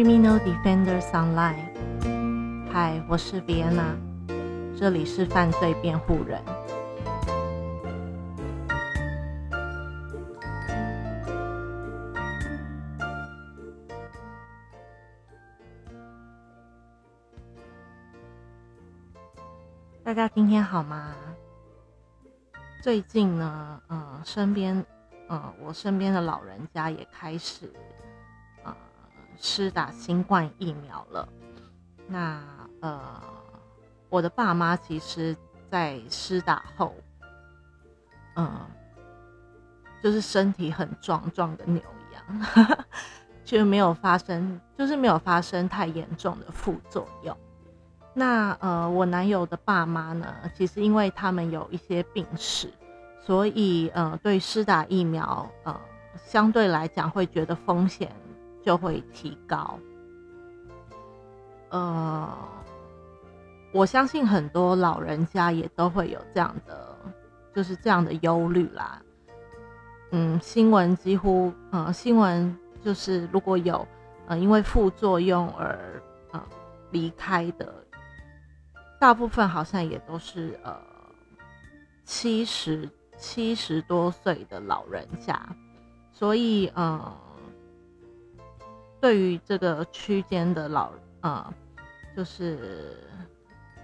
Criminal Defenders Online。嗨，我是 Vienna，这里是犯罪辩护人。大家今天好吗？最近呢，嗯，身边，嗯，我身边的老人家也开始，施打新冠疫苗了。那，呃，我的爸妈其实，在施打后，嗯，就是身体很壮壮的牛一样，就没有发生，就是没有发生太严重的副作用。那呃，我男友的爸妈呢，其实因为他们有一些病史，所以呃，对施打疫苗呃，相对来讲会觉得风险就会提高。呃，我相信很多老人家也都会有这样的，就是这样的忧虑啦。嗯，新闻几乎呃，新闻就是如果有呃因为副作用而呃离开的。大部分好像也都是呃七十七十多岁的老人家，所以呃，对于这个区间的老呃，就是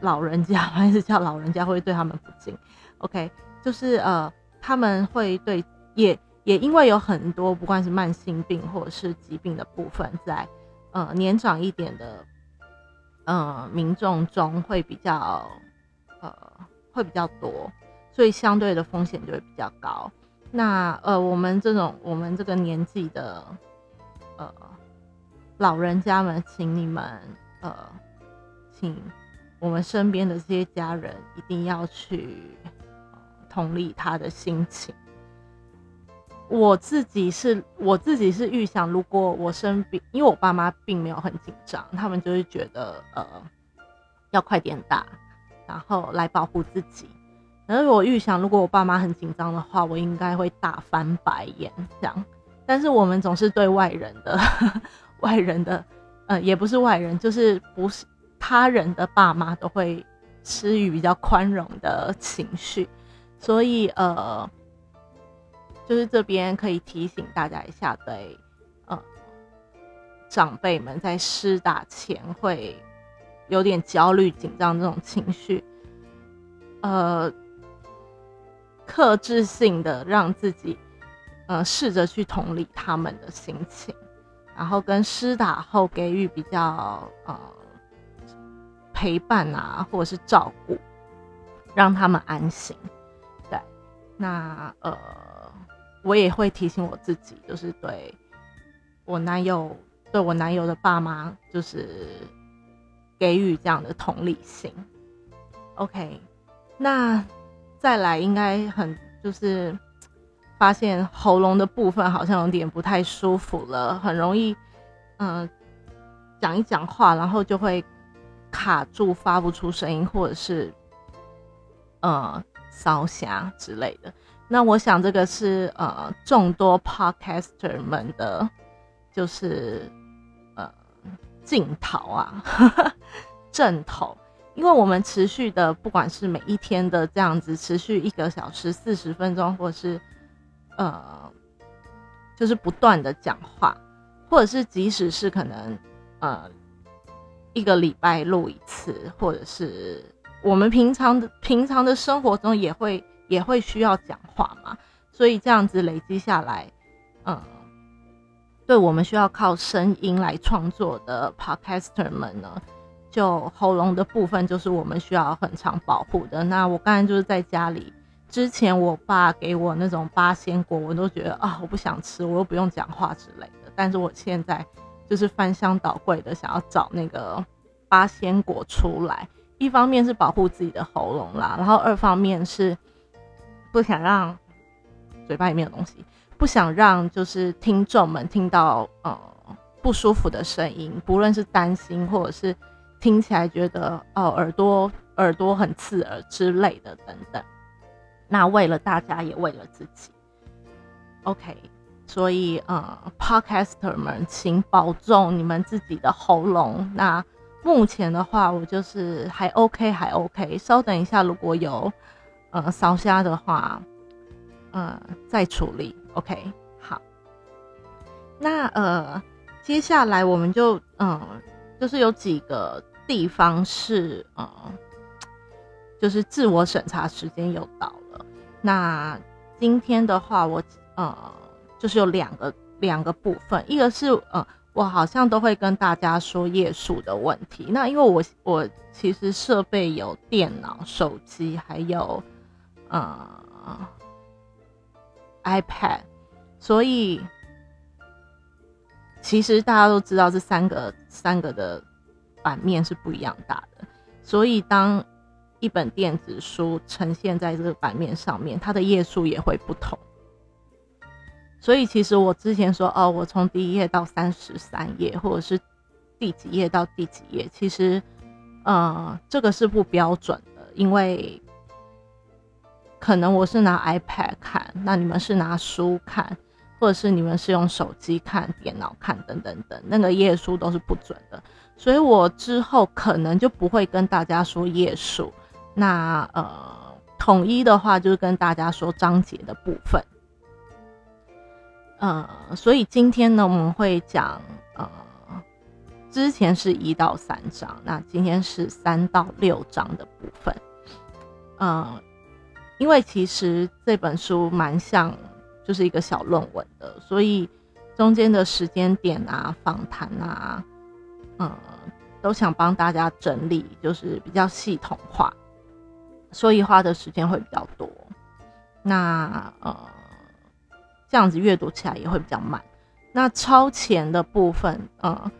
老人家 还是叫老人家会对他们不敬，OK，就是呃他们会对也也因为有很多不管是慢性病或者是疾病的部分，在呃年长一点的。呃，民众中会比较，呃，会比较多，所以相对的风险就会比较高。那呃，我们这种我们这个年纪的，呃，老人家们，请你们呃，请我们身边的这些家人一定要去同理他的心情。我自己是，我自己是预想，如果我生病，因为我爸妈并没有很紧张，他们就是觉得，呃，要快点打，然后来保护自己。然后我预想，如果我爸妈很紧张的话，我应该会大翻白眼这样。但是我们总是对外人的，外人的，呃，也不是外人，就是不是他人的爸妈都会施予比较宽容的情绪，所以，呃。就是这边可以提醒大家一下，对，呃，长辈们在施打前会有点焦虑、紧张这种情绪，呃，克制性的让自己，呃，试着去同理他们的心情，然后跟施打后给予比较呃陪伴啊，或者是照顾，让他们安心。对，那呃。我也会提醒我自己，就是对我男友、对我男友的爸妈，就是给予这样的同理心。OK，那再来应该很就是发现喉咙的部分好像有点不太舒服了，很容易嗯讲一讲话，然后就会卡住，发不出声音，或者是呃烧瞎之类的。那我想这个是呃众多 podcaster 们的，就是呃镜头啊，正头，因为我们持续的不管是每一天的这样子持续一个小时四十分钟，或者是呃就是不断的讲话，或者是即使是可能呃一个礼拜录一次，或者是我们平常的平常的生活中也会。也会需要讲话嘛，所以这样子累积下来，嗯，对我们需要靠声音来创作的 podcaster 们呢，就喉咙的部分就是我们需要很长保护的。那我刚才就是在家里，之前我爸给我那种八仙果，我都觉得啊，我不想吃，我又不用讲话之类的。但是我现在就是翻箱倒柜的想要找那个八仙果出来，一方面是保护自己的喉咙啦，然后二方面是。不想让嘴巴里面有东西，不想让就是听众们听到呃不舒服的声音，不论是担心或者是听起来觉得哦耳朵耳朵很刺耳之类的等等。那为了大家也为了自己，OK，所以呃，Podcaster 们请保重你们自己的喉咙。那目前的话，我就是还 OK，还 OK。稍等一下，如果有呃烧虾的话，呃再处理。OK，好。那呃，接下来我们就嗯，就是有几个地方是呃，就是自我审查时间又到了。那今天的话，我呃，就是有两个两个部分，一个是呃。我好像都会跟大家说页数的问题。那因为我我其实设备有电脑、手机，还有呃 iPad，所以其实大家都知道这三个三个的版面是不一样大的。所以当一本电子书呈现在这个版面上面，它的页数也会不同。所以其实我之前说哦，我从第一页到三十三页，或者是第几页到第几页，其实，呃，这个是不标准的，因为可能我是拿 iPad 看，那你们是拿书看，或者是你们是用手机看、电脑看等等等，那个页数都是不准的。所以我之后可能就不会跟大家说页数，那呃，统一的话就是跟大家说章节的部分。呃，所以今天呢，我们会讲呃，之前是一到三章，那今天是三到六章的部分。呃，因为其实这本书蛮像就是一个小论文的，所以中间的时间点啊、访谈啊，嗯，都想帮大家整理，就是比较系统化，所以花的时间会比较多。那呃。这样子阅读起来也会比较慢。那超前的部分，嗯，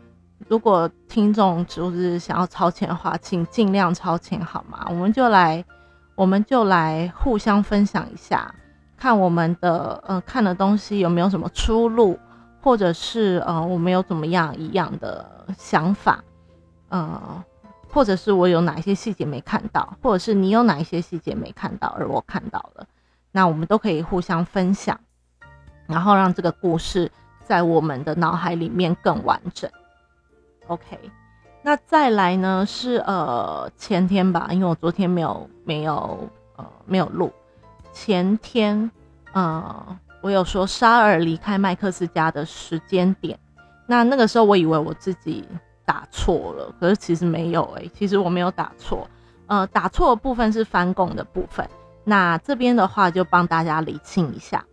如果听众就是想要超前的话，请尽量超前好吗？我们就来，我们就来互相分享一下，看我们的呃看的东西有没有什么出路，或者是呃我们有怎么样一样的想法，呃，或者是我有哪一些细节没看到，或者是你有哪一些细节没看到而我看到了，那我们都可以互相分享。然后让这个故事在我们的脑海里面更完整。OK，那再来呢是呃前天吧，因为我昨天没有没有呃没有录。前天呃我有说沙尔离开麦克斯家的时间点，那那个时候我以为我自己打错了，可是其实没有诶，其实我没有打错。呃，打错的部分是翻供的部分。那这边的话就帮大家理清一下。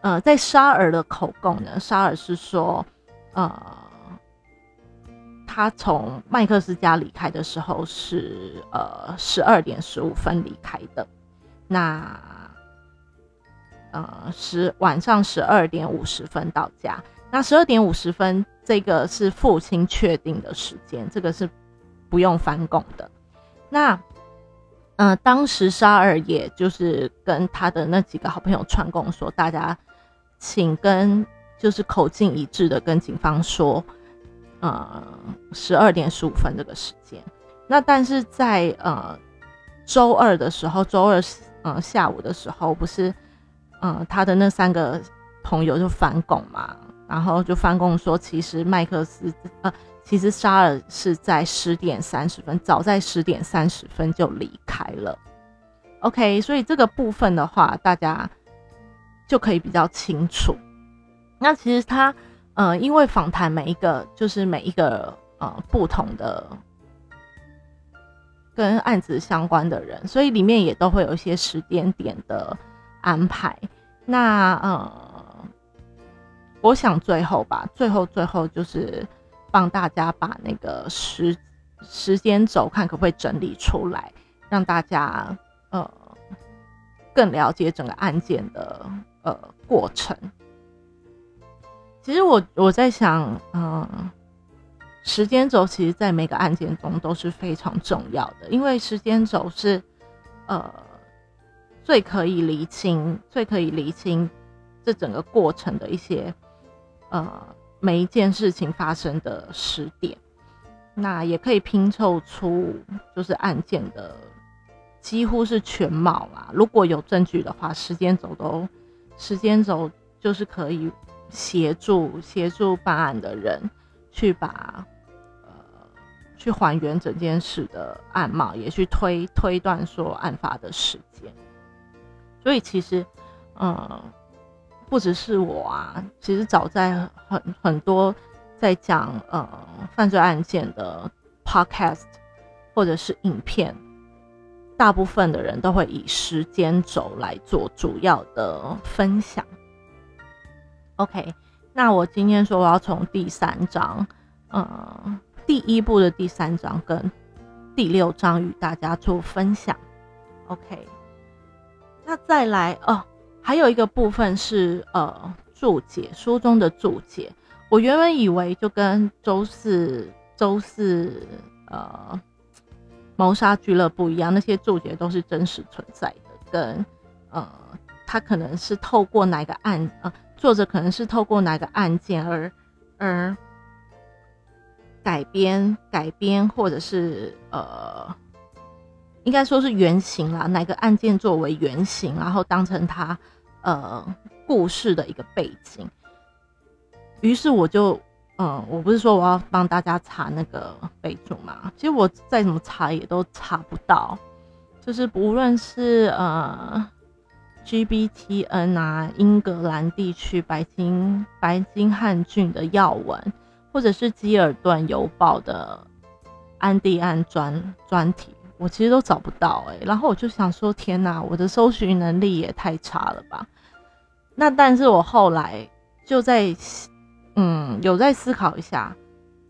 呃，在沙尔的口供呢，沙尔是说，呃，他从麦克斯家离开的时候是呃十二点十五分离开的，那呃十晚上十二点五十分到家，那十二点五十分这个是父亲确定的时间，这个是不用翻供的，那。嗯，当时沙尔也就是跟他的那几个好朋友串供说，大家请跟就是口径一致的跟警方说，呃，十二点十五分这个时间。那但是在呃周二的时候，周二呃下午的时候，不是嗯他的那三个朋友就翻供嘛，然后就翻供说，其实麦克斯呃。其实沙尔是在十点三十分，早在十点三十分就离开了。OK，所以这个部分的话，大家就可以比较清楚。那其实他，呃，因为访谈每一个就是每一个呃不同的跟案子相关的人，所以里面也都会有一些时间点的安排。那呃，我想最后吧，最后最后就是。帮大家把那个时时间轴看可不可以整理出来，让大家呃更了解整个案件的呃过程。其实我我在想，嗯，时间轴其实在每个案件中都是非常重要的，因为时间轴是呃最可以厘清、最可以厘清这整个过程的一些呃。每一件事情发生的时点，那也可以拼凑出就是案件的几乎是全貌啦。如果有证据的话，时间轴都时间轴就是可以协助协助办案的人去把呃去还原整件事的案貌，也去推推断说案发的时间。所以其实，嗯，不只是我啊，其实早在很很多在讲呃犯罪案件的 podcast 或者是影片，大部分的人都会以时间轴来做主要的分享。OK，那我今天说我要从第三章，呃，第一部的第三章跟第六章与大家做分享。OK。那再来哦，还有一个部分是呃注解书中的注解。我原本以为就跟周四周四呃谋杀俱乐部一样，那些注解都是真实存在的，跟呃他可能是透过哪个案呃作者可能是透过哪个案件而而改编改编，或者是呃。应该说是原型啦，哪个案件作为原型，然后当成他呃故事的一个背景。于是我就，嗯，我不是说我要帮大家查那个备注嘛，其实我再怎么查也都查不到。就是无论是呃 GBTN 啊，英格兰地区白金白金汉郡的要闻，或者是基尔顿邮报的安第安专专题。我其实都找不到哎，然后我就想说，天哪，我的搜寻能力也太差了吧？那但是我后来就在，嗯，有在思考一下，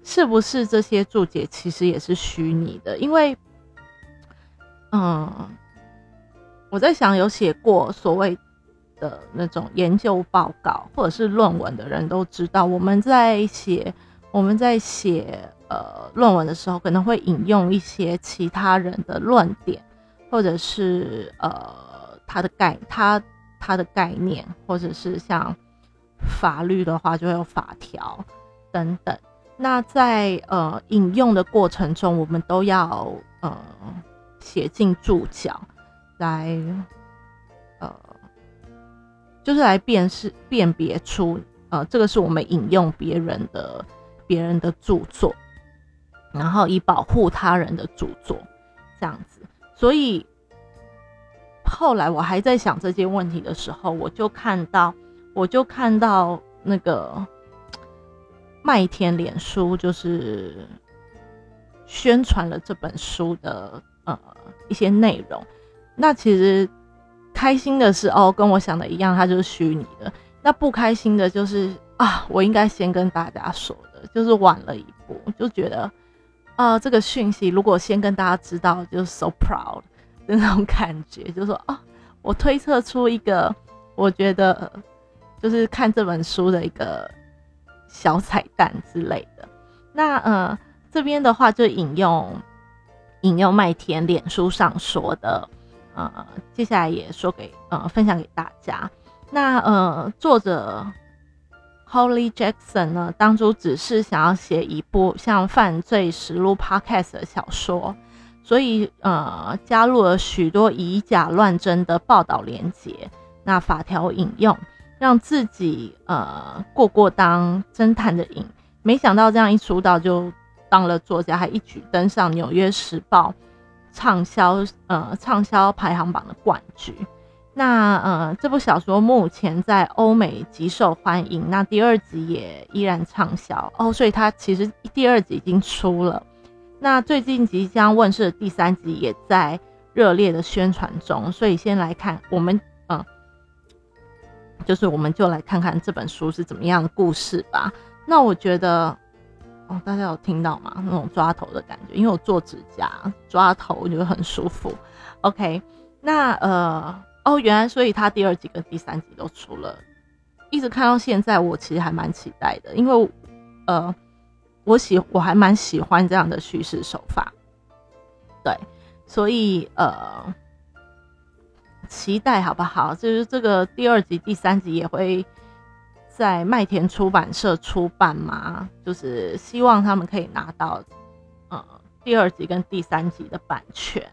是不是这些注解其实也是虚拟的？因为，嗯，我在想，有写过所谓的那种研究报告或者是论文的人都知道，我们在写，我们在写。呃，论文的时候可能会引用一些其他人的论点，或者是呃他的概他他的概念，或者是像法律的话就会有法条等等。那在呃引用的过程中，我们都要呃写进注脚来呃就是来辨识辨别出呃这个是我们引用别人的别人的著作。然后以保护他人的著作，这样子。所以后来我还在想这些问题的时候，我就看到，我就看到那个麦田脸书，就是宣传了这本书的呃一些内容。那其实开心的是哦，跟我想的一样，它就是虚拟的。那不开心的就是啊，我应该先跟大家说的，就是晚了一步，就觉得。啊，这个讯息如果先跟大家知道，就是 so proud 的那种感觉，就说哦，我推测出一个，我觉得就是看这本书的一个小彩蛋之类的。那呃，这边的话就引用引用麦田脸书上说的，呃，接下来也说给呃分享给大家。那呃，作者。Holly Jackson 呢，当初只是想要写一部像《犯罪实录》Podcast 的小说，所以呃，加入了许多以假乱真的报道连结，那法条引用，让自己呃过过当侦探的瘾。没想到这样一出道就当了作家，还一举登上《纽约时报》畅销呃畅销排行榜的冠军。那呃，这部小说目前在欧美极受欢迎，那第二集也依然畅销哦，所以它其实第二集已经出了，那最近即将问世的第三集也在热烈的宣传中，所以先来看我们嗯，就是我们就来看看这本书是怎么样的故事吧。那我觉得哦，大家有听到吗？那种抓头的感觉，因为我做指甲抓头，我觉得很舒服。OK，那呃。哦，原来所以他第二集跟第三集都出了，一直看到现在，我其实还蛮期待的，因为呃，我喜我还蛮喜欢这样的叙事手法，对，所以呃，期待好不好？就是这个第二集、第三集也会在麦田出版社出版嘛，就是希望他们可以拿到呃第二集跟第三集的版权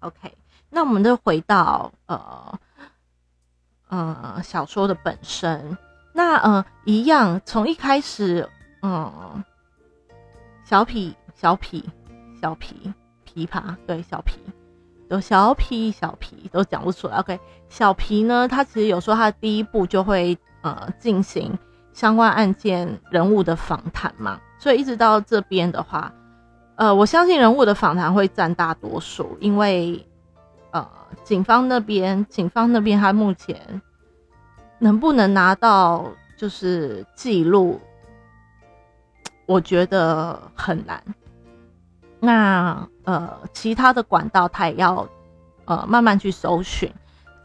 ，OK。那我们就回到呃呃小说的本身，那呃，一样从一开始，嗯，小痞、小痞、小皮、琵琶，对，小皮，有小皮、小皮都讲不出来。OK，小皮呢，他其实有时候他的第一步就会呃进行相关案件人物的访谈嘛，所以一直到这边的话，呃，我相信人物的访谈会占大多数，因为呃，警方那边，警方那边他目前。能不能拿到就是记录？我觉得很难。那呃，其他的管道他也要呃慢慢去搜寻，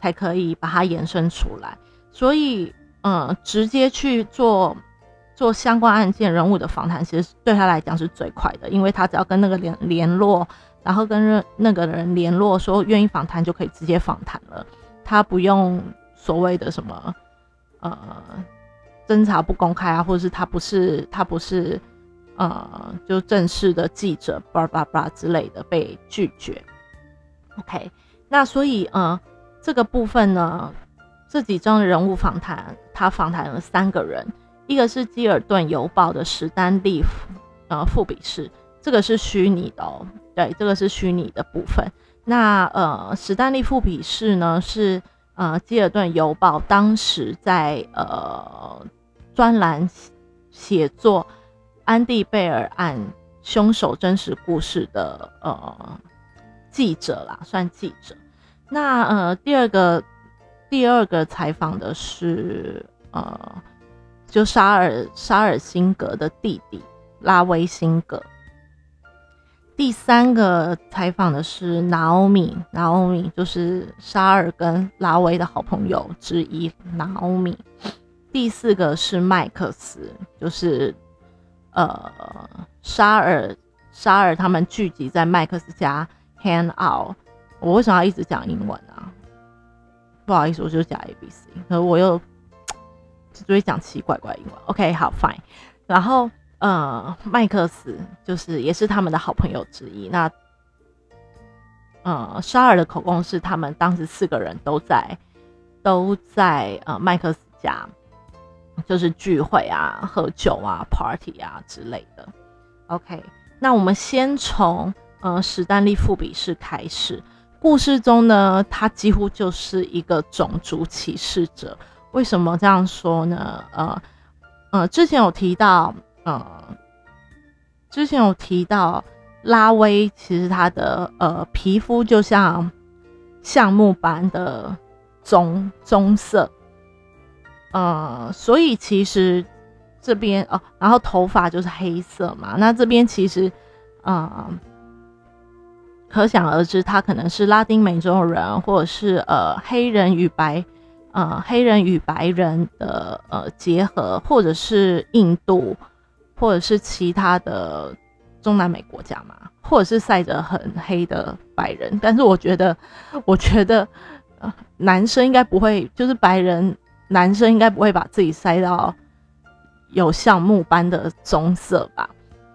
才可以把它延伸出来。所以，嗯，直接去做做相关案件人物的访谈，其实对他来讲是最快的，因为他只要跟那个联联络，然后跟那个人联络说愿意访谈，就可以直接访谈了。他不用所谓的什么。呃，侦查不公开啊，或者是他不是他不是呃，就正式的记者，叭叭叭之类的被拒绝。OK，那所以呃，这个部分呢，这几张人物访谈，他访谈了三个人，一个是基尔顿邮报的史丹利呃副比士，这个是虚拟的哦，对，这个是虚拟的部分。那呃，史丹利副比士呢是。呃，基尔顿邮报当时在呃专栏写作安迪贝尔案凶手真实故事的呃记者啦，算记者。那呃第二个第二个采访的是呃就沙尔沙尔辛格的弟弟拉维辛格。第三个采访的是拿欧米，拿欧米就是沙尔跟拉威的好朋友之一，拿欧米。第四个是麦克斯，就是呃沙尔沙尔他们聚集在麦克斯家 hang out。我为什么要一直讲英文啊？不好意思，我就讲 A B C，可我又只会讲奇怪怪英文。OK，好，fine。然后。呃，麦克斯就是也是他们的好朋友之一。那呃，沙尔的口供是，他们当时四个人都在都在呃麦克斯家，就是聚会啊、喝酒啊、party 啊之类的。OK，那我们先从呃史丹利副比士开始。故事中呢，他几乎就是一个种族歧视者。为什么这样说呢？呃呃，之前有提到。呃，之前有提到拉威，其实他的呃皮肤就像橡木般的棕棕色，呃，所以其实这边哦，然后头发就是黑色嘛，那这边其实呃，可想而知，他可能是拉丁美洲人，或者是呃黑人与白呃黑人与白人的呃结合，或者是印度。或者是其他的中南美国家嘛，或者是晒着很黑的白人，但是我觉得，我觉得，呃，男生应该不会，就是白人男生应该不会把自己塞到有橡木般的棕色吧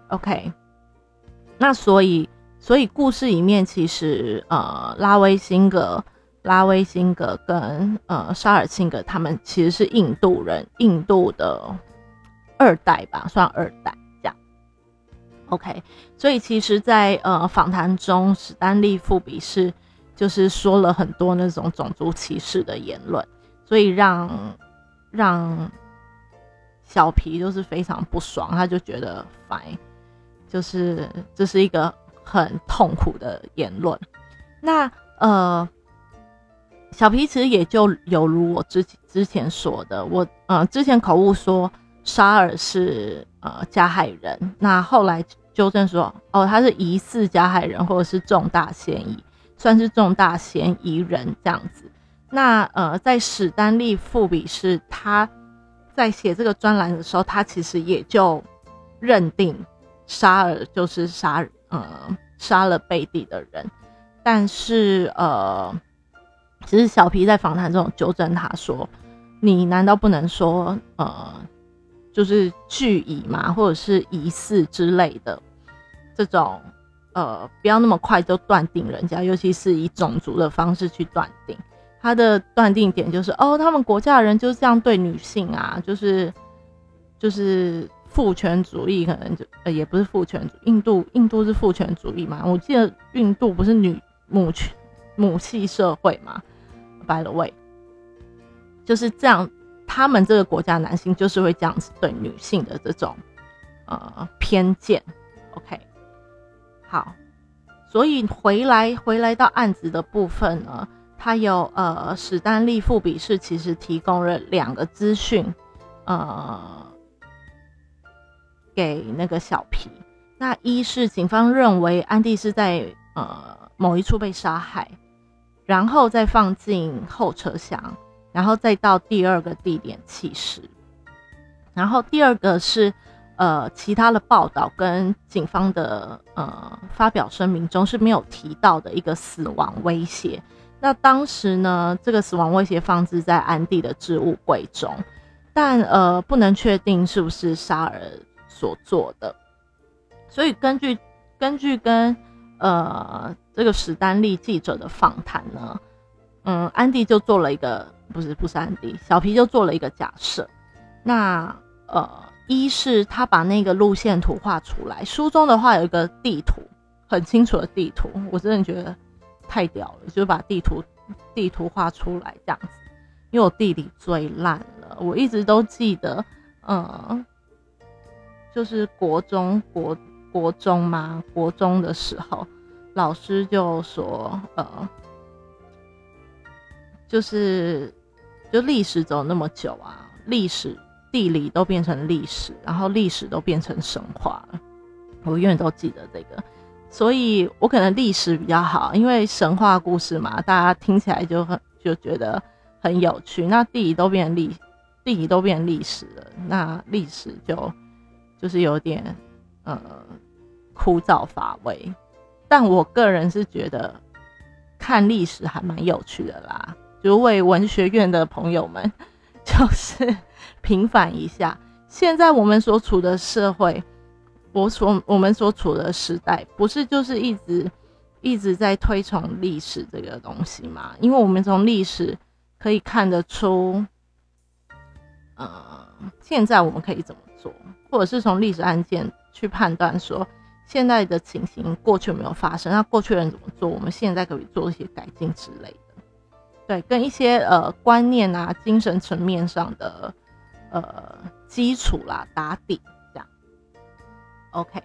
？OK，那所以，所以故事里面其实，呃，拉威辛格、拉威辛格跟呃沙尔辛格他们其实是印度人，印度的。二代吧，算二代这样。OK，所以其实，在呃访谈中，史丹利富比是就是说了很多那种种族歧视的言论，所以让让小皮就是非常不爽，他就觉得烦，就是这是一个很痛苦的言论。那呃，小皮其实也就有如我之之前说的，我呃之前口误说。沙尔是呃加害人，那后来纠正说，哦，他是疑似加害人或者是重大嫌疑，算是重大嫌疑人这样子。那呃，在史丹利富比是他在写这个专栏的时候，他其实也就认定沙尔就是杀呃杀了贝蒂的人，但是呃，其实小皮在访谈中纠正他说，你难道不能说呃？就是拒疑嘛，或者是疑似之类的这种，呃，不要那么快就断定人家，尤其是以种族的方式去断定。他的断定点就是哦，他们国家的人就是这样对女性啊，就是就是父权主义，可能就呃也不是父权主，印度印度是父权主义嘛？我记得印度不是女母权母系社会嘛？By the way，就是这样，他们这个国家男性就是会这样子对女性的这种呃偏见。OK，好，所以回来回来到案子的部分呢。他有呃，史丹利副笔试其实提供了两个资讯，呃，给那个小皮。那一是警方认为安迪是在呃某一处被杀害，然后再放进后车厢，然后再到第二个地点弃尸。然后第二个是呃其他的报道跟警方的呃发表声明中是没有提到的一个死亡威胁。那当时呢，这个死亡威胁放置在安迪的置物柜中，但呃不能确定是不是沙尔所做的。所以根据根据跟呃这个史丹利记者的访谈呢，嗯，安迪就做了一个不是不是安迪，小皮就做了一个假设。那呃，一是他把那个路线图画出来，书中的话有一个地图，很清楚的地图，我真的觉得。太屌了，就把地图地图画出来这样子，因为我地理最烂了，我一直都记得，嗯，就是国中国国中嘛，国中的时候，老师就说，呃，就是就历史走那么久啊，历史地理都变成历史，然后历史都变成神话了，我永远都记得这个。所以我可能历史比较好，因为神话故事嘛，大家听起来就很就觉得很有趣。那地理都变历，地理都变历史了，那历史就就是有点呃枯燥乏味。但我个人是觉得看历史还蛮有趣的啦，就为文学院的朋友们就是平反一下，现在我们所处的社会。我所我们所处的时代，不是就是一直一直在推崇历史这个东西吗？因为我们从历史可以看得出，呃，现在我们可以怎么做，或者是从历史案件去判断说现在的情形过去有没有发生，那过去人怎么做，我们现在可以做一些改进之类的。对，跟一些呃观念啊、精神层面上的呃基础啦打底。OK，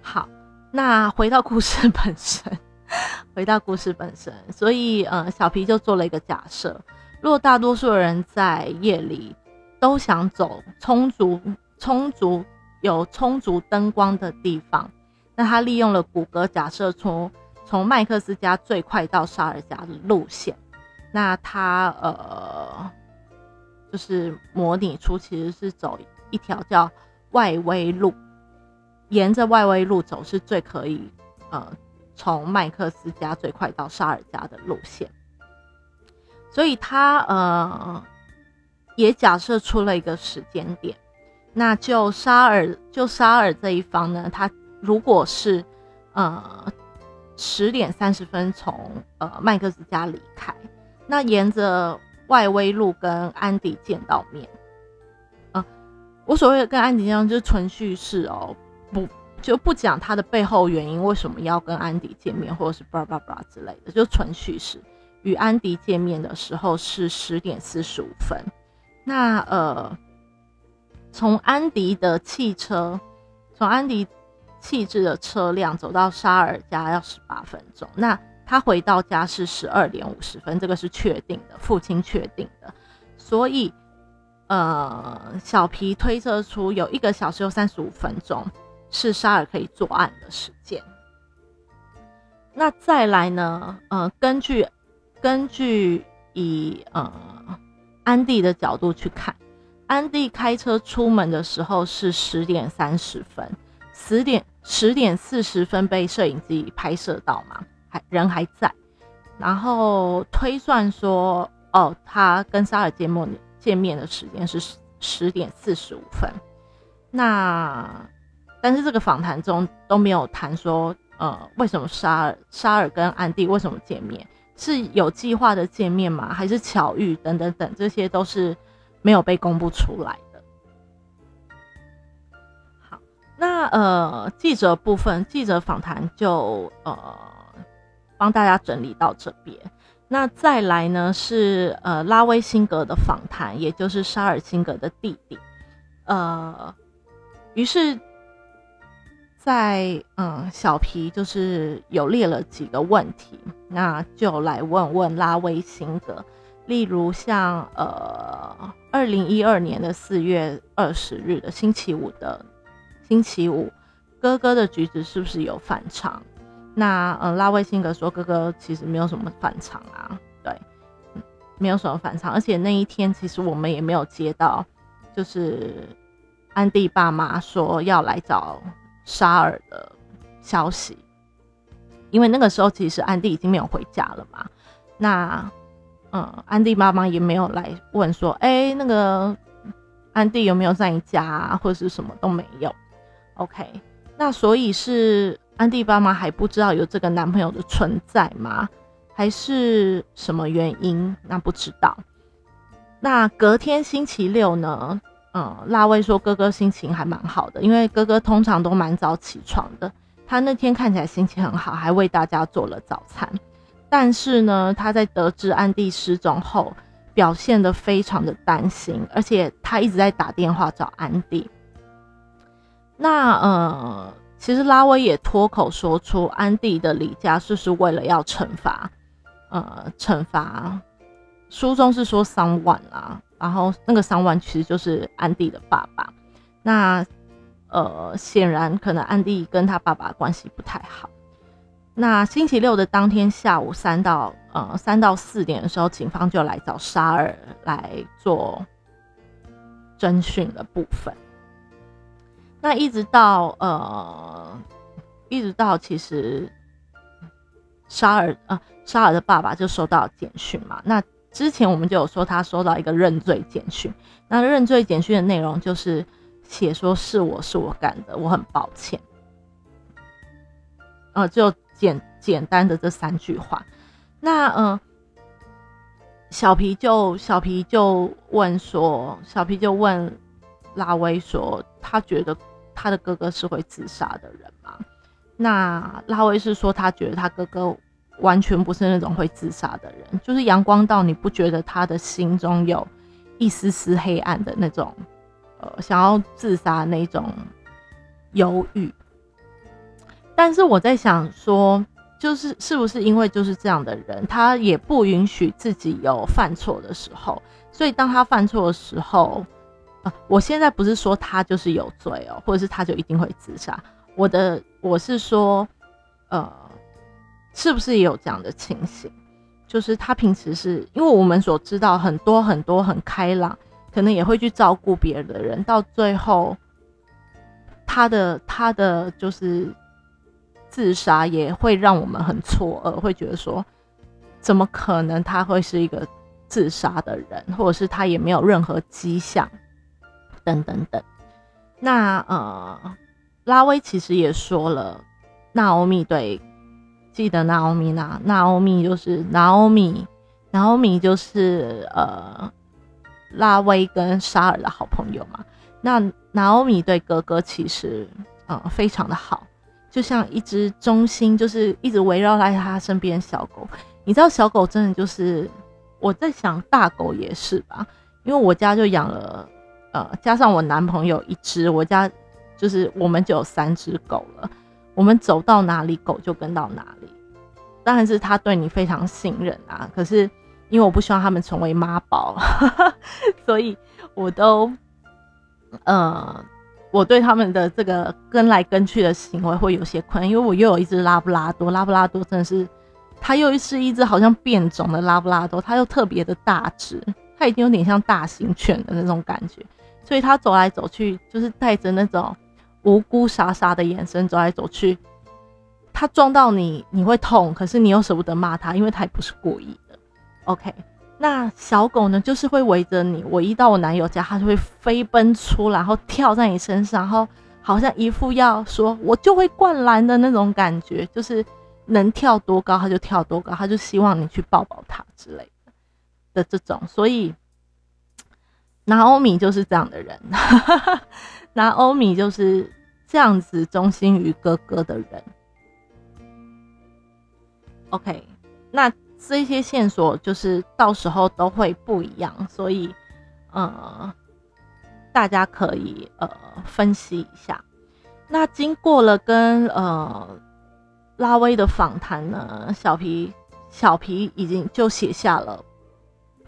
好，那回到故事本身，回到故事本身，所以呃，小皮就做了一个假设：，如果大多数人在夜里都想走充足、充足有充足灯光的地方，那他利用了谷歌假设出从麦克斯家最快到沙尔家的路线，那他呃，就是模拟出其实是走一条叫外围路。沿着外围路走是最可以，呃，从麦克斯家最快到沙尔家的路线。所以他呃也假设出了一个时间点，那就沙尔就沙尔这一方呢，他如果是呃十点三十分从呃麦克斯家离开，那沿着外围路跟安迪见到面，呃，我所谓的跟安迪一样就是纯叙事哦。不就不讲他的背后原因，为什么要跟安迪见面，或者是巴拉巴拉之类的，就纯叙事。与安迪见面的时候是十点四十五分。那呃，从安迪的汽车，从安迪弃置的车辆走到沙尔家要十八分钟。那他回到家是十二点五十分，这个是确定的，父亲确定的。所以呃，小皮推测出有一个小时有三十五分钟。是沙尔可以作案的时间。那再来呢？呃，根据根据以呃安迪的角度去看，安迪开车出门的时候是十点三十分，十点十点四十分被摄影机拍摄到嘛，还人还在。然后推算说，哦，他跟沙尔见面见面的时间是十点四十五分。那但是这个访谈中都没有谈说，呃，为什么沙尔沙尔跟安迪为什么见面？是有计划的见面吗？还是巧遇等等等，这些都是没有被公布出来的。好，那呃记者部分，记者访谈就呃帮大家整理到这边。那再来呢是呃拉威辛格的访谈，也就是沙尔辛格的弟弟。呃，于是，在嗯小皮就是有列了几个问题，那就来问问拉威辛格，例如像呃二零一二年的四月二十日的星期五的星期五，哥哥的举止是不是有反常？那呃，拉威辛格说，哥哥其实没有什么反常啊，对，没有什么反常，而且那一天其实我们也没有接到，就是安迪爸妈说要来找沙尔的消息，因为那个时候其实安迪已经没有回家了嘛。那嗯，安迪妈妈也没有来问说，哎，那个安迪有没有在你家，或者是什么都没有。OK，那所以是。安迪爸妈还不知道有这个男朋友的存在吗？还是什么原因？那不知道。那隔天星期六呢？嗯，拉威说哥哥心情还蛮好的，因为哥哥通常都蛮早起床的。他那天看起来心情很好，还为大家做了早餐。但是呢，他在得知安迪失踪后，表现得非常的担心，而且他一直在打电话找安迪。那呃。其实拉威也脱口说出，安迪的离家是不是为了要惩罚，呃，惩罚。书中是说三万啦，然后那个桑万其实就是安迪的爸爸。那呃，显然可能安迪跟他爸爸关系不太好。那星期六的当天下午三到呃三到四点的时候，警方就来找沙尔来做侦讯的部分。那一直到呃，一直到其实沙尔啊，沙尔的爸爸就收到简讯嘛。那之前我们就有说他收到一个认罪简讯。那认罪简讯的内容就是写说是我是我干的，我很抱歉。呃，就简简单的这三句话。那嗯，小皮就小皮就问说，小皮就问拉威说，他觉得。他的哥哥是会自杀的人吗？那拉威是说，他觉得他哥哥完全不是那种会自杀的人，就是阳光到你不觉得他的心中有一丝丝黑暗的那种，呃，想要自杀那种犹豫。但是我在想说，就是是不是因为就是这样的人，他也不允许自己有犯错的时候，所以当他犯错的时候。我现在不是说他就是有罪哦，或者是他就一定会自杀。我的我是说，呃，是不是也有这样的情形？就是他平时是因为我们所知道很多很多很开朗，可能也会去照顾别人的人，到最后他的他的就是自杀也会让我们很错愕，会觉得说，怎么可能他会是一个自杀的人，或者是他也没有任何迹象。等等等，那呃，拉威其实也说了，娜欧米对，记得娜欧米娜，娜欧米就是娜欧米，娜欧米就是呃，拉威跟沙尔的好朋友嘛。那娜欧米对哥哥其实呃非常的好，就像一只忠心，就是一直围绕在他身边小狗。你知道小狗真的就是我在想大狗也是吧，因为我家就养了。呃，加上我男朋友一只，我家就是我们就有三只狗了。我们走到哪里，狗就跟到哪里。当然是他对你非常信任啊。可是因为我不希望他们成为妈宝，所以我都呃，我对他们的这个跟来跟去的行为会有些困。因为我又有一只拉布拉多，拉布拉多真的是，它又是一只好像变种的拉布拉多，它又特别的大只，它已经有点像大型犬的那种感觉。所以它走来走去，就是带着那种无辜傻傻的眼神走来走去。他撞到你，你会痛，可是你又舍不得骂他，因为他也不是故意的。OK，那小狗呢，就是会围着你。我一到我男友家，它就会飞奔出，然后跳在你身上，然后好像一副要说“我就会灌篮”的那种感觉，就是能跳多高他就跳多高，他就希望你去抱抱他之类的的这种。所以，拿欧米就是这样的人，那欧米就是这样子忠心于哥哥的人。OK，那这些线索就是到时候都会不一样，所以呃，大家可以呃分析一下。那经过了跟呃拉威的访谈呢，小皮小皮已经就写下了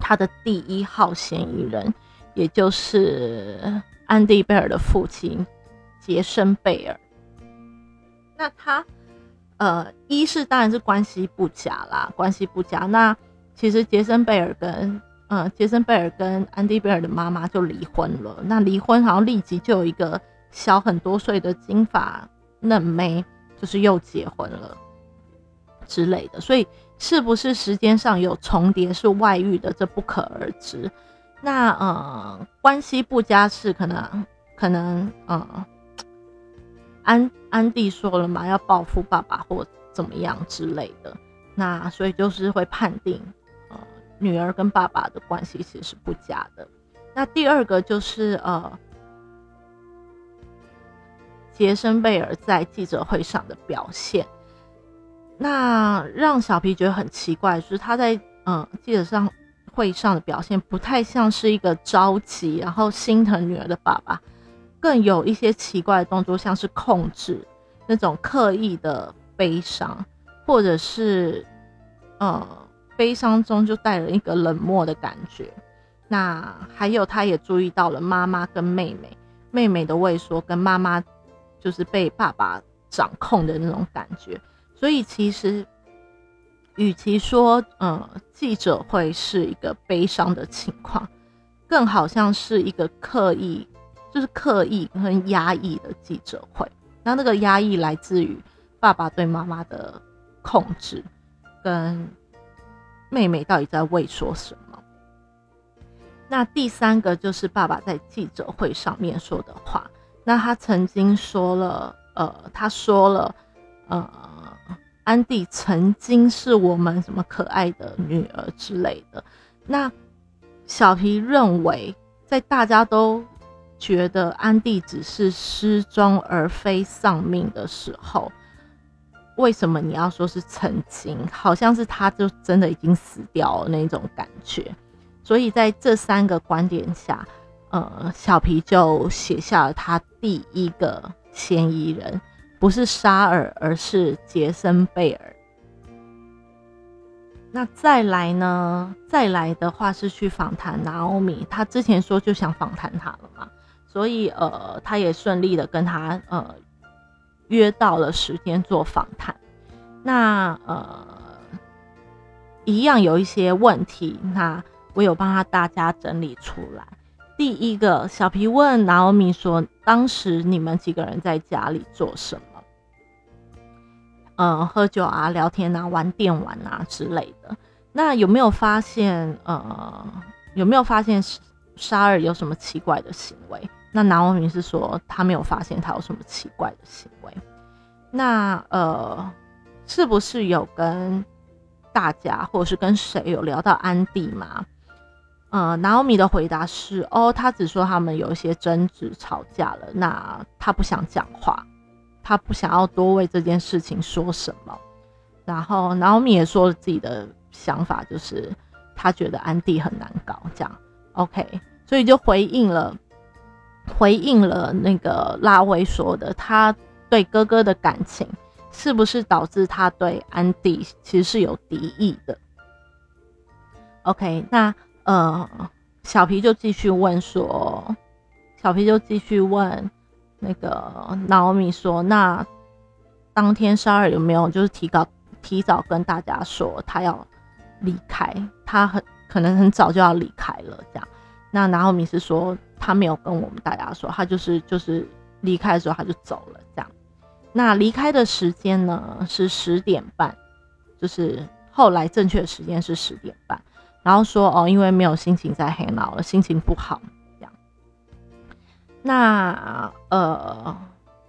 他的第一号嫌疑人，也就是安迪贝尔的父亲杰森贝尔。那他。呃，一是当然是关系不佳啦，关系不佳。那其实杰森贝尔跟呃杰森贝尔跟安迪贝尔的妈妈就离婚了。那离婚好像立即就有一个小很多岁的金发嫩妹，就是又结婚了之类的。所以是不是时间上有重叠是外遇的，这不可而知。那呃关系不佳是可能可能呃。安安迪说了嘛，要报复爸爸或怎么样之类的，那所以就是会判定，呃，女儿跟爸爸的关系其实是不佳的。那第二个就是呃，杰森贝尔在记者会上的表现，那让小皮觉得很奇怪，就是他在嗯记者上会上的表现不太像是一个着急然后心疼女儿的爸爸。更有一些奇怪的动作，像是控制那种刻意的悲伤，或者是呃悲伤中就带了一个冷漠的感觉。那还有，他也注意到了妈妈跟妹妹，妹妹的畏缩跟妈妈就是被爸爸掌控的那种感觉。所以其实，与其说呃记者会是一个悲伤的情况，更好像是一个刻意。就是刻意跟压抑的记者会，那那个压抑来自于爸爸对妈妈的控制，跟妹妹到底在畏缩什么？那第三个就是爸爸在记者会上面说的话，那他曾经说了，呃，他说了，呃，安迪曾经是我们什么可爱的女儿之类的。那小皮认为，在大家都觉得安迪只是失踪而非丧命的时候，为什么你要说是曾经？好像是他就真的已经死掉了那种感觉。所以在这三个观点下，呃，小皮就写下了他第一个嫌疑人，不是沙尔，而是杰森贝尔。那再来呢？再来的话是去访谈拿欧米，他之前说就想访谈他了嘛？所以，呃，他也顺利的跟他呃约到了时间做访谈。那呃，一样有一些问题，那我有帮他大家整理出来。第一个，小皮问拿欧米说：“当时你们几个人在家里做什么？嗯，喝酒啊，聊天啊，玩电玩啊之类的。那有没有发现？呃，有没有发现沙尔有什么奇怪的行为？”那南欧明是说他没有发现他有什么奇怪的行为。那呃，是不是有跟大家或者是跟谁有聊到安迪吗？呃，南欧米的回答是：哦，他只说他们有一些争执、吵架了。那他不想讲话，他不想要多为这件事情说什么。然后南欧米也说了自己的想法，就是他觉得安迪很难搞。这样 OK，所以就回应了。回应了那个拉威说的，他对哥哥的感情是不是导致他对安迪其实是有敌意的？OK，那呃，小皮就继续问说，小皮就继续问那个娜奥米说，那当天沙尔有没有就是提高提早跟大家说他要离开，他很可能很早就要离开了这样。那娜奥米是说。他没有跟我们大家说，他就是就是离开的时候他就走了这样。那离开的时间呢是十点半，就是后来正确的时间是十点半。然后说哦，因为没有心情在黑脑了，心情不好这样。那呃，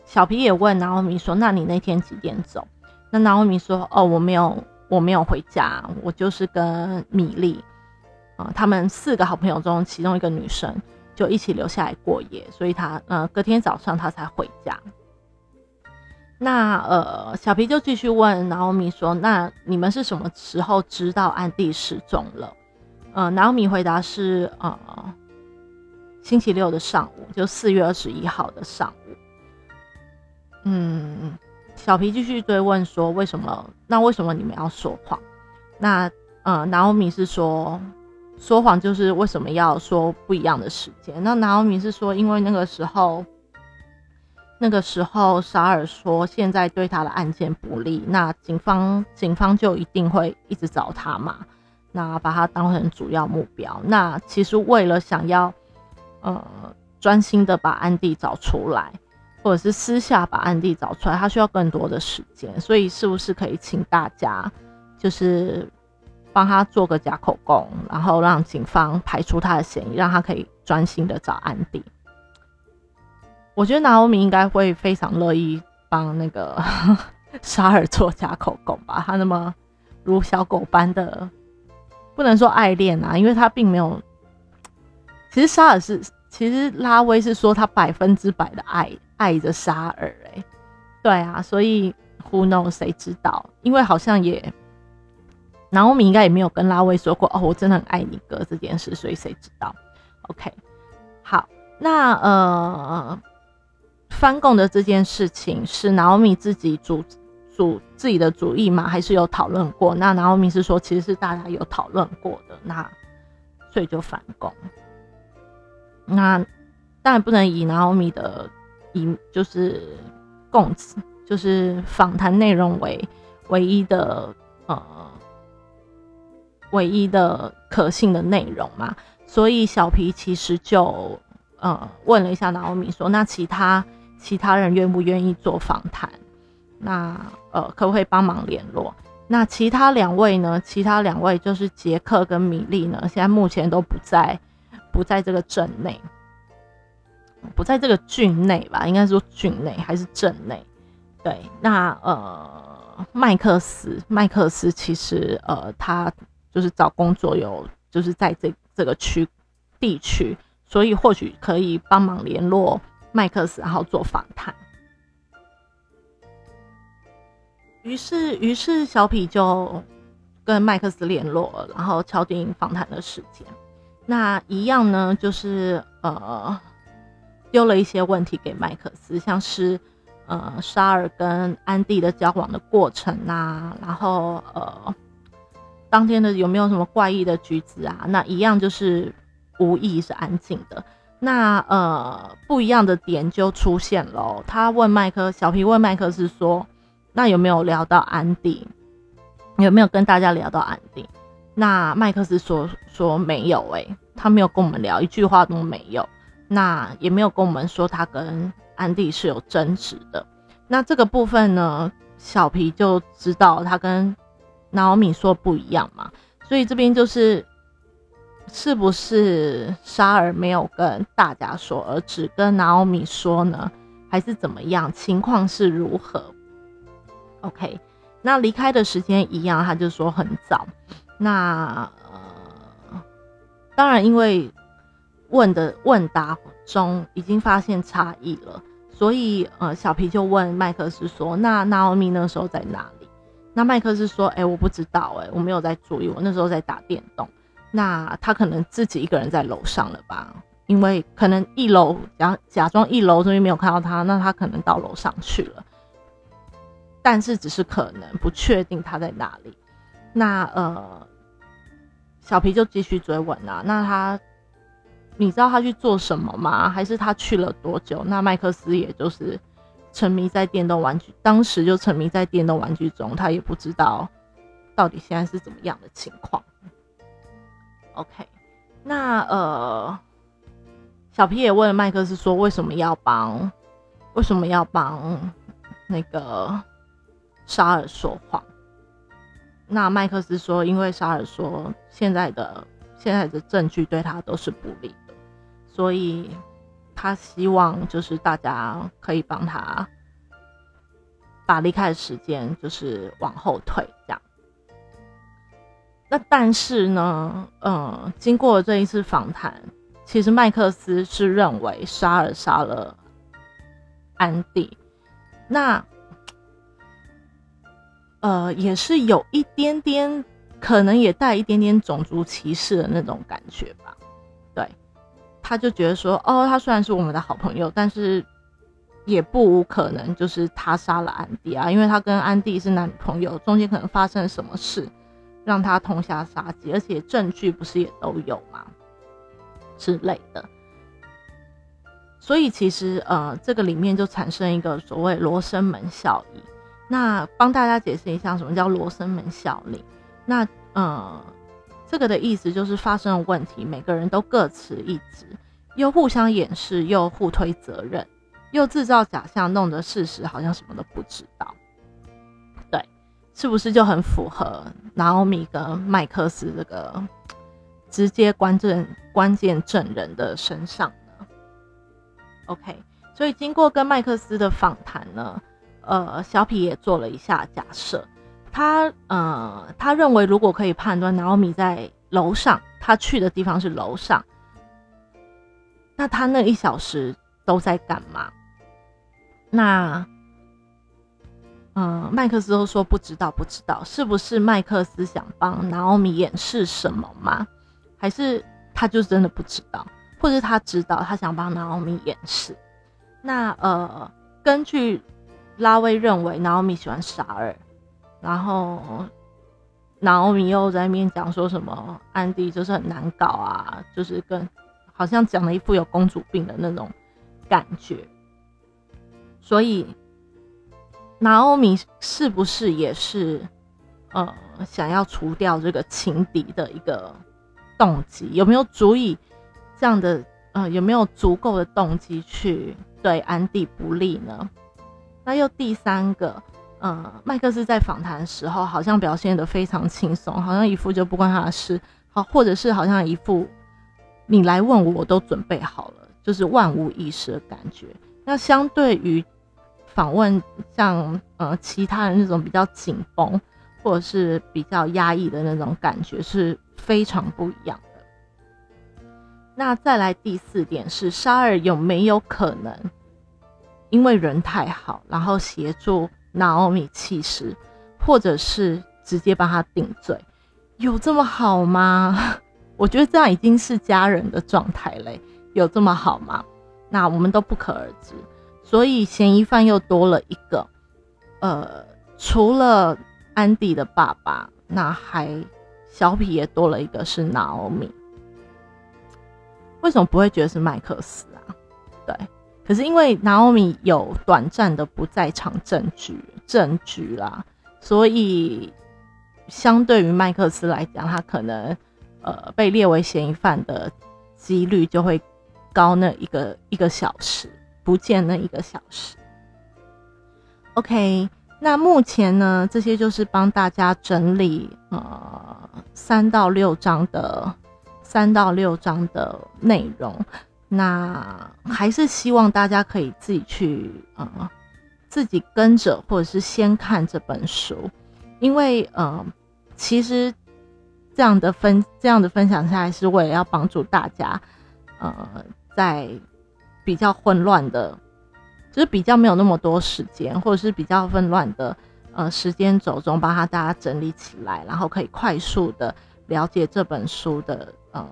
小皮也问然后米说，那你那天几点走？那然后米说：“哦，我没有，我没有回家，我就是跟米莉，啊，他们四个好朋友中其中一个女生就一起留下来过夜，所以他呃隔天早上他才回家。那呃小皮就继续问然后米说：那你们是什么时候知道安迪失踪了？呃，拿欧米回答是呃星期六的上午，就四月二十一号的上午。嗯。”小皮继续追问说：“为什么？那为什么你们要说谎？那呃，拿欧米是说说谎就是为什么要说不一样的时间？那拿欧米是说，因为那个时候，那个时候沙尔说现在对他的案件不利，那警方警方就一定会一直找他嘛，那把他当成主要目标。那其实为了想要呃专心的把安迪找出来。”或者是私下把安迪找出来，他需要更多的时间，所以是不是可以请大家就是帮他做个假口供，然后让警方排除他的嫌疑，让他可以专心的找安迪？我觉得拿欧米应该会非常乐意帮那 个沙尔做假口供吧，他那么如小狗般的，不能说爱恋啊，因为他并没有。其实沙尔是，其实拉威是说他百分之百的爱。爱着沙尔，哎，对啊，所以 Who knows？谁知道？因为好像也，南欧米应该也没有跟拉威说过哦，我真的很爱你哥这件事，所以谁知道？OK，好，那呃，翻供的这件事情是南欧米自己主主自己的主意吗？还是有讨论过？那南欧米是说其实是大家有讨论过的，那所以就反攻。那当然不能以拿欧米的。以就是供词，就是访谈内容为唯一的呃唯一的可信的内容嘛，所以小皮其实就呃问了一下拿欧米说，那其他其他人愿不愿意做访谈？那呃可不可以帮忙联络？那其他两位呢？其他两位就是杰克跟米莉呢，现在目前都不在不在这个镇内。不在这个郡内吧，应该说郡内还是镇内。对，那呃，麦克斯，麦克斯其实呃，他就是找工作有，就是在这这个区地区，所以或许可以帮忙联络麦克斯，然后做访谈。于是，于是小痞就跟麦克斯联络，然后敲定访谈的时间。那一样呢，就是呃。丢了一些问题给麦克斯，像是呃沙尔跟安迪的交往的过程啊，然后呃当天的有没有什么怪异的举止啊？那一样就是无意是安静的。那呃不一样的点就出现了。他问麦克小皮问麦克斯说：“那有没有聊到安迪？有没有跟大家聊到安迪？”那麦克斯说说没有，诶，他没有跟我们聊，一句话都没有。那也没有跟我们说他跟安迪是有争执的。那这个部分呢，小皮就知道他跟娜奥米说不一样嘛。所以这边就是是不是沙尔没有跟大家说，而只跟娜奥米说呢？还是怎么样？情况是如何？OK，那离开的时间一样，他就说很早。那呃，当然因为。问的问答中已经发现差异了，所以呃，小皮就问麦克斯说：“那纳奥米那时候在哪里？”那麦克斯说：“哎，我不知道，哎，我没有在注意，我那时候在打电动。那他可能自己一个人在楼上了吧？因为可能一楼假假装一楼这边没有看到他，那他可能到楼上去了。但是只是可能，不确定他在哪里。那呃，小皮就继续追问啊，那他。”你知道他去做什么吗？还是他去了多久？那麦克斯也就是沉迷在电动玩具，当时就沉迷在电动玩具中，他也不知道到底现在是怎么样的情况。OK，那呃，小皮也问麦克斯说，为什么要帮？为什么要帮那个沙尔说谎？那麦克斯说，因为沙尔说现在的现在的证据对他都是不利的。所以，他希望就是大家可以帮他把离开的时间就是往后退这样。那但是呢，嗯，经过这一次访谈，其实麦克斯是认为沙尔杀了安迪，那呃也是有一点点，可能也带一点点种族歧视的那种感觉吧。对，他就觉得说，哦，他虽然是我们的好朋友，但是也不无可能就是他杀了安迪啊，因为他跟安迪是男女朋友，中间可能发生了什么事。让他痛下杀机，而且证据不是也都有吗？之类的。所以其实呃，这个里面就产生一个所谓罗生门效应。那帮大家解释一下，什么叫罗生门效应？那呃，这个的意思就是发生了问题，每个人都各持一职，又互相掩饰，又互推责任，又制造假象，弄得事实好像什么都不知道。对是不是就很符合拿欧米跟麦克斯这个直接关键关键证人的身上呢？OK，所以经过跟麦克斯的访谈呢，呃，小皮也做了一下假设，他呃，他认为如果可以判断拿欧米在楼上，他去的地方是楼上，那他那一小时都在干嘛？那？嗯，麦克斯都说不知道，不知道是不是麦克斯想帮拿欧米掩饰什么吗？还是他就真的不知道，或者他知道他想帮拿欧米掩饰？那呃，根据拉威认为娜欧米喜欢沙尔，然后娜欧米又在面讲说什么安迪就是很难搞啊，就是跟好像讲了一副有公主病的那种感觉，所以。拿欧米是不是也是，呃，想要除掉这个情敌的一个动机？有没有足以这样的，呃，有没有足够的动机去对安迪不利呢？那又第三个，呃，麦克斯在访谈时候好像表现的非常轻松，好像一副就不关他的事，好，或者是好像一副你来问我，我都准备好了，就是万无一失的感觉。那相对于。访问像呃其他人那种比较紧绷或者是比较压抑的那种感觉是非常不一样的。那再来第四点是沙尔有没有可能因为人太好，然后协助拿奥米弃尸，或者是直接帮他顶罪？有这么好吗？我觉得这样已经是家人的状态嘞，有这么好吗？那我们都不可而知。所以嫌疑犯又多了一个，呃，除了安迪的爸爸，那还小皮也多了一个是拿欧米。为什么不会觉得是麦克斯啊？对，可是因为拿欧米有短暂的不在场证据证据啦，所以相对于麦克斯来讲，他可能呃被列为嫌疑犯的几率就会高那一个一个小时。不见那一个小时。OK，那目前呢，这些就是帮大家整理呃三到六章的三到六章的内容。那还是希望大家可以自己去呃自己跟着，或者是先看这本书，因为呃其实这样的分这样的分享下来，是为了要帮助大家呃在。比较混乱的，就是比较没有那么多时间，或者是比较混乱的，呃，时间轴中，把它大家整理起来，然后可以快速的了解这本书的呃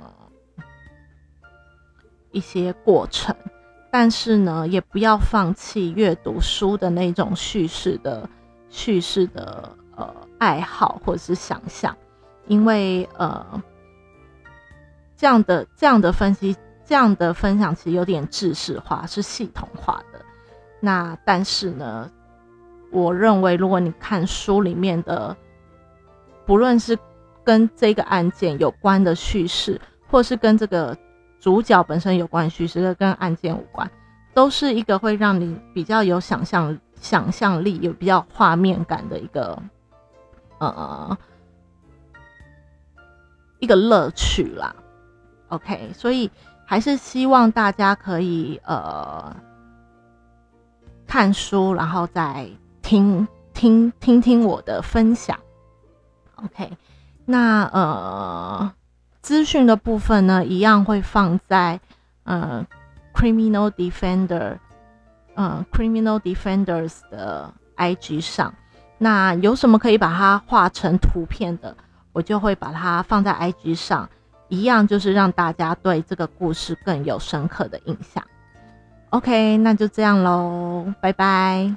一些过程。但是呢，也不要放弃阅读书的那种叙事的叙事的呃爱好或者是想象，因为呃这样的这样的分析。这样的分享其实有点制式化，是系统化的。那但是呢，我认为如果你看书里面的，不论是跟这个案件有关的叙事，或是跟这个主角本身有关叙事，跟案件无关，都是一个会让你比较有想象、想象力、有比较画面感的一个呃一个乐趣啦。OK，所以。还是希望大家可以呃看书，然后再听听听听我的分享。OK，那呃，资讯的部分呢，一样会放在呃 Criminal Defender，呃 Criminal Defenders 的 IG 上。那有什么可以把它画成图片的，我就会把它放在 IG 上，一样就是让大家对这个故事更有深刻的印象。OK，那就这样喽，拜拜。